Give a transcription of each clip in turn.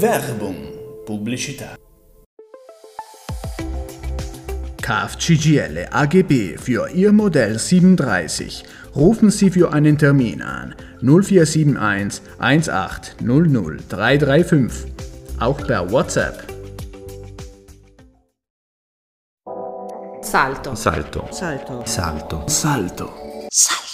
Werbung, Pubblicità. KF CGL AGB für Ihr Modell 37. Rufen Sie für einen Termin an 0471 1800 335. Auch per WhatsApp. Salto. Salto. Salto. Salto. Salto. Salto.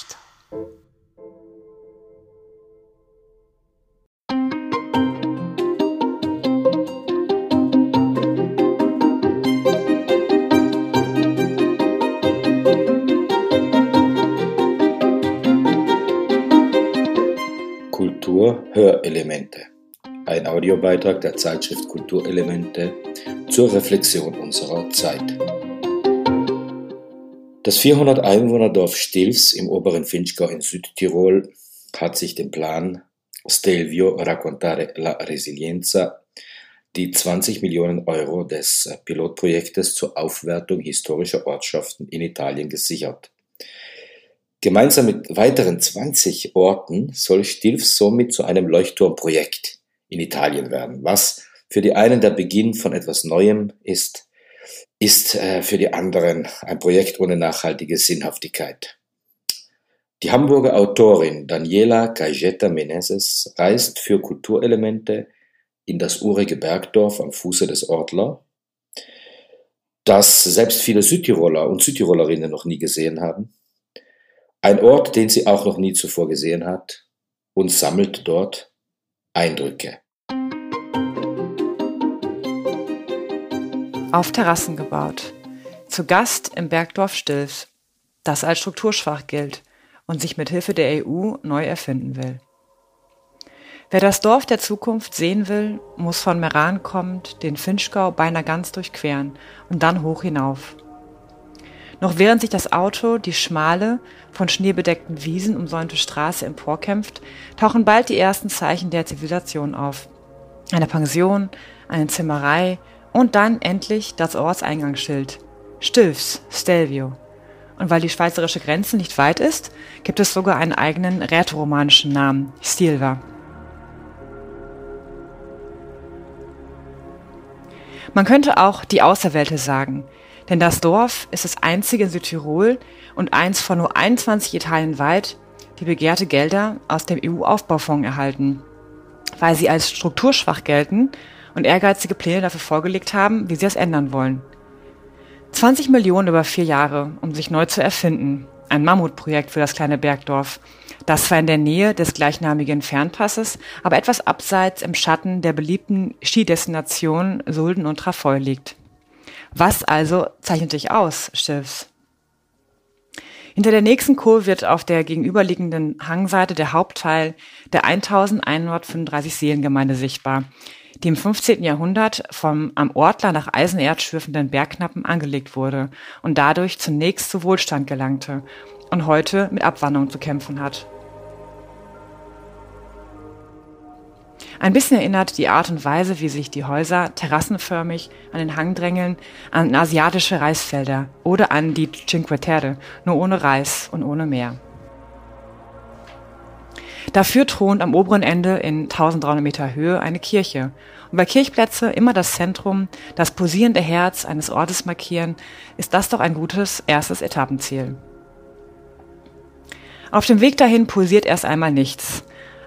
Hörelemente. Ein Audiobeitrag der Zeitschrift Kulturelemente zur Reflexion unserer Zeit. Das 400 Einwohnerdorf Stilfs im oberen Finchgau in Südtirol hat sich den Plan Stelvio Raccontare la Resilienza, die 20 Millionen Euro des Pilotprojektes zur Aufwertung historischer Ortschaften in Italien gesichert. Gemeinsam mit weiteren 20 Orten soll Stilfs somit zu einem Leuchtturmprojekt in Italien werden, was für die einen der Beginn von etwas Neuem ist, ist äh, für die anderen ein Projekt ohne nachhaltige Sinnhaftigkeit. Die Hamburger Autorin Daniela Cajeta Meneses reist für Kulturelemente in das urige Bergdorf am Fuße des Ortler, das selbst viele Südtiroler und Südtirolerinnen noch nie gesehen haben. Ein Ort, den sie auch noch nie zuvor gesehen hat und sammelt dort Eindrücke. auf Terrassen gebaut. Zu Gast im Bergdorf Stilfs, das als strukturschwach gilt und sich mit Hilfe der EU neu erfinden will. Wer das Dorf der Zukunft sehen will, muss von Meran kommend den Finchgau beinahe ganz durchqueren und dann hoch hinauf. Noch während sich das Auto die schmale, von Schnee bedeckten Wiesen umsäumte Straße emporkämpft, tauchen bald die ersten Zeichen der Zivilisation auf. Eine Pension, eine Zimmerei, und dann endlich das Ortseingangsschild. Stilfs, Stelvio. Und weil die schweizerische Grenze nicht weit ist, gibt es sogar einen eigenen rätoromanischen Namen, Stilva. Man könnte auch die Auserwählte sagen, denn das Dorf ist das einzige in Südtirol und eins von nur 21 Italien weit, die begehrte Gelder aus dem EU-Aufbaufonds erhalten. Weil sie als strukturschwach gelten und ehrgeizige Pläne dafür vorgelegt haben, wie sie es ändern wollen. 20 Millionen über vier Jahre, um sich neu zu erfinden. Ein Mammutprojekt für das kleine Bergdorf, das zwar in der Nähe des gleichnamigen Fernpasses, aber etwas abseits im Schatten der beliebten Skidestination Sulden und Trafoi liegt. Was also zeichnet sich aus, Schiffs? Hinter der nächsten Kurve wird auf der gegenüberliegenden Hangseite der Hauptteil der 1135 Seelengemeinde sichtbar, die im 15. Jahrhundert vom am Ortler nach Eisenerz schürfenden Bergknappen angelegt wurde und dadurch zunächst zu Wohlstand gelangte und heute mit Abwanderung zu kämpfen hat. Ein bisschen erinnert die Art und Weise, wie sich die Häuser terrassenförmig an den Hang drängeln, an asiatische Reisfelder oder an die Cinque Terre, nur ohne Reis und ohne Meer. Dafür thront am oberen Ende in 1300 Meter Höhe eine Kirche. Und weil Kirchplätze immer das Zentrum, das posierende Herz eines Ortes markieren, ist das doch ein gutes erstes Etappenziel. Auf dem Weg dahin pulsiert erst einmal nichts.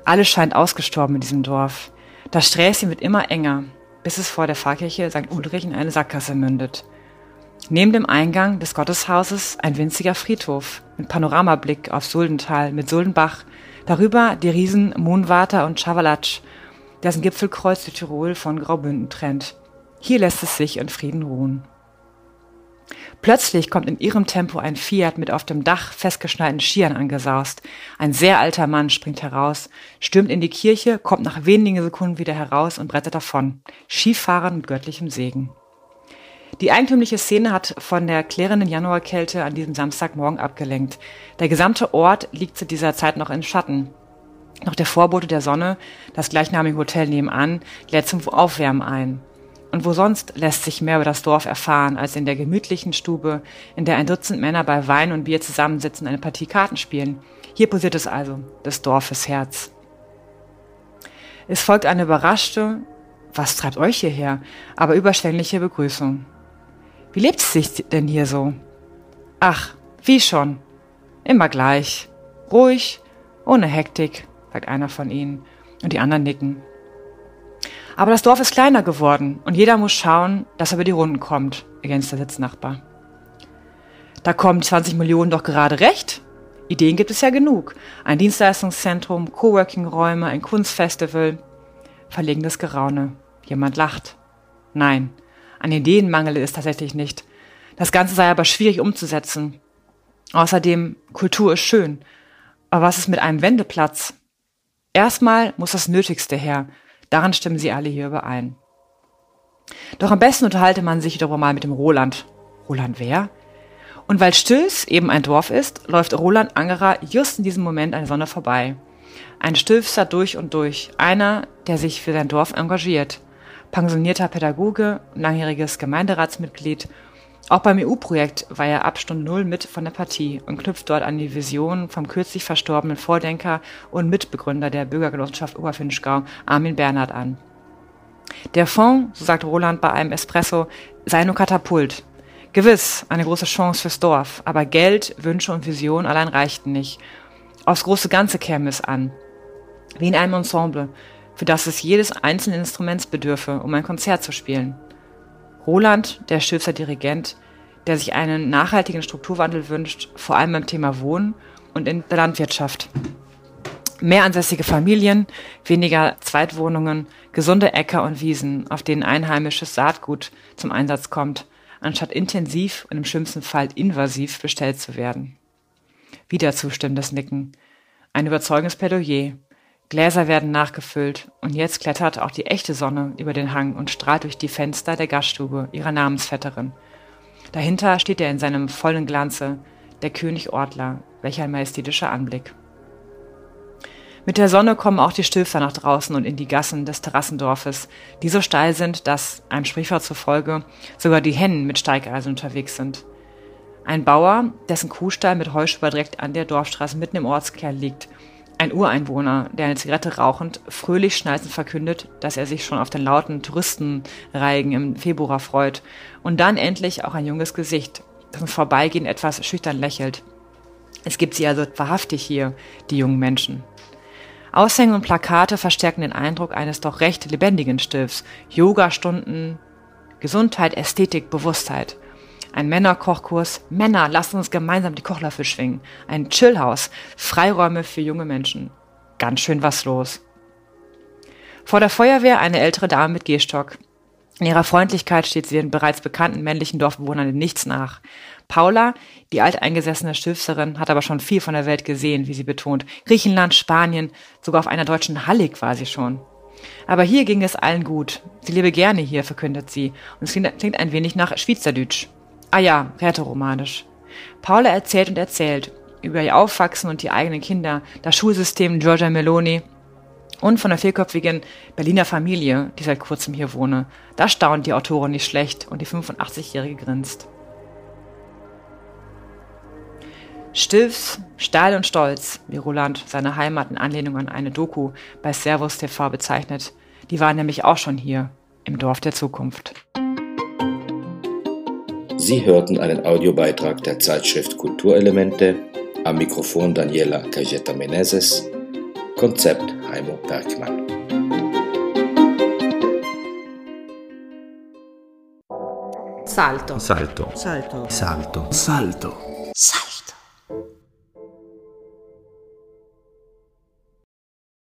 Alles scheint ausgestorben in diesem Dorf. Das Sträßchen wird immer enger, bis es vor der Pfarrkirche St. Ulrich in eine Sackgasse mündet. Neben dem Eingang des Gotteshauses ein winziger Friedhof mit Panoramablick auf Suldental mit Suldenbach, darüber die Riesen Mohnwater und Schawalatsch, dessen Gipfelkreuz Südtirol von Graubünden trennt. Hier lässt es sich in Frieden ruhen. Plötzlich kommt in ihrem Tempo ein Fiat mit auf dem Dach festgeschnallten Skiern angesaust. Ein sehr alter Mann springt heraus, stürmt in die Kirche, kommt nach wenigen Sekunden wieder heraus und brettert davon. Skifahren mit göttlichem Segen. Die eigentümliche Szene hat von der klärenden Januarkälte an diesem Samstagmorgen abgelenkt. Der gesamte Ort liegt zu dieser Zeit noch in Schatten. Noch der Vorbote der Sonne, das gleichnamige Hotel nebenan, lädt zum Aufwärmen ein. Und wo sonst lässt sich mehr über das Dorf erfahren, als in der gemütlichen Stube, in der ein Dutzend Männer bei Wein und Bier zusammensitzen, eine Partie Karten spielen. Hier posiert es also, des Dorfes Herz. Es folgt eine überraschte, Was treibt euch hierher? Aber überschwängliche Begrüßung. Wie lebt es sich denn hier so? Ach, wie schon. Immer gleich. Ruhig, ohne Hektik, sagt einer von ihnen, und die anderen nicken. Aber das Dorf ist kleiner geworden und jeder muss schauen, dass er über die Runden kommt, ergänzt der Sitznachbar. Da kommen 20 Millionen doch gerade recht. Ideen gibt es ja genug. Ein Dienstleistungszentrum, Coworking-Räume, ein Kunstfestival. Verlegenes Geraune. Jemand lacht. Nein, an Ideen mangele es tatsächlich nicht. Das Ganze sei aber schwierig umzusetzen. Außerdem, Kultur ist schön. Aber was ist mit einem Wendeplatz? Erstmal muss das Nötigste her. Daran stimmen sie alle hier überein. Doch am besten unterhalte man sich darüber mal mit dem Roland. Roland wer? Und weil Stilfs eben ein Dorf ist, läuft Roland Angerer just in diesem Moment eine Sonne vorbei. Ein Stilfser durch und durch, einer, der sich für sein Dorf engagiert. Pensionierter Pädagoge, langjähriges Gemeinderatsmitglied. Auch beim EU-Projekt war er ab Stunde Null mit von der Partie und knüpft dort an die Vision vom kürzlich verstorbenen Vordenker und Mitbegründer der Bürgergenossenschaft Oberfinchgau, Armin Bernhard, an. Der Fonds, so sagt Roland bei einem Espresso, sei nur Katapult, Gewiss, eine große Chance fürs Dorf, aber Geld, Wünsche und Vision allein reichten nicht. Aufs große Ganze käme es an. Wie in einem Ensemble, für das es jedes einzelnen Instruments bedürfe, um ein Konzert zu spielen. Roland, der Stilfser Dirigent, der sich einen nachhaltigen Strukturwandel wünscht, vor allem beim Thema Wohnen und in der Landwirtschaft. Mehr ansässige Familien, weniger Zweitwohnungen, gesunde Äcker und Wiesen, auf denen einheimisches Saatgut zum Einsatz kommt – anstatt intensiv und im schlimmsten Fall invasiv bestellt zu werden. Wieder zustimmendes Nicken. Ein überzeugendes Plädoyer. Gläser werden nachgefüllt und jetzt klettert auch die echte Sonne über den Hang und strahlt durch die Fenster der Gaststube ihrer Namensvetterin. Dahinter steht er in seinem vollen Glanze, der König Ortler, welch ein majestätischer Anblick. Mit der Sonne kommen auch die Stilfer nach draußen und in die Gassen des Terrassendorfes, die so steil sind, dass, einem Sprichwort zufolge, sogar die Hennen mit Steigeisen unterwegs sind. Ein Bauer, dessen Kuhstall mit Heusch überdreckt an der Dorfstraße mitten im Ortskern liegt. Ein Ureinwohner, der eine Zigarette rauchend, fröhlich schnalzend verkündet, dass er sich schon auf den lauten Touristenreigen im Februar freut. Und dann endlich auch ein junges Gesicht, das im Vorbeigehen etwas schüchtern lächelt. Es gibt sie also wahrhaftig hier, die jungen Menschen. Aushänge und Plakate verstärken den Eindruck eines doch recht lebendigen Stifts. Yoga-Stunden, Gesundheit, Ästhetik, Bewusstheit. Ein Männerkochkurs. Männer, lasst uns gemeinsam die Kochlöffel schwingen. Ein Chillhaus. Freiräume für junge Menschen. Ganz schön was los. Vor der Feuerwehr eine ältere Dame mit Gehstock. In ihrer Freundlichkeit steht sie den bereits bekannten männlichen Dorfbewohnern in nichts nach. Paula, die alteingesessene Stifterin, hat aber schon viel von der Welt gesehen, wie sie betont. Griechenland, Spanien, sogar auf einer deutschen Hallig war sie schon. Aber hier ging es allen gut. Sie lebe gerne hier, verkündet sie. Und es klingt ein wenig nach Schweizerdeutsch. Ah ja, rätoromanisch. Paula erzählt und erzählt über ihr Aufwachsen und die eigenen Kinder, das Schulsystem Giorgia Meloni, und von der vierköpfigen Berliner Familie, die seit kurzem hier wohne. Da staunt die Autorin nicht schlecht und die 85-Jährige grinst. Stilfs, Stahl und Stolz, wie Roland seine Heimat in Anlehnung an eine Doku bei Servus TV bezeichnet, die waren nämlich auch schon hier, im Dorf der Zukunft. Sie hörten einen Audiobeitrag der Zeitschrift Kulturelemente, am Mikrofon Daniela Cagetta Meneses, Konzept Heimo Bergmann. Salto. Salto. Salto. Salto. Salto. Salto.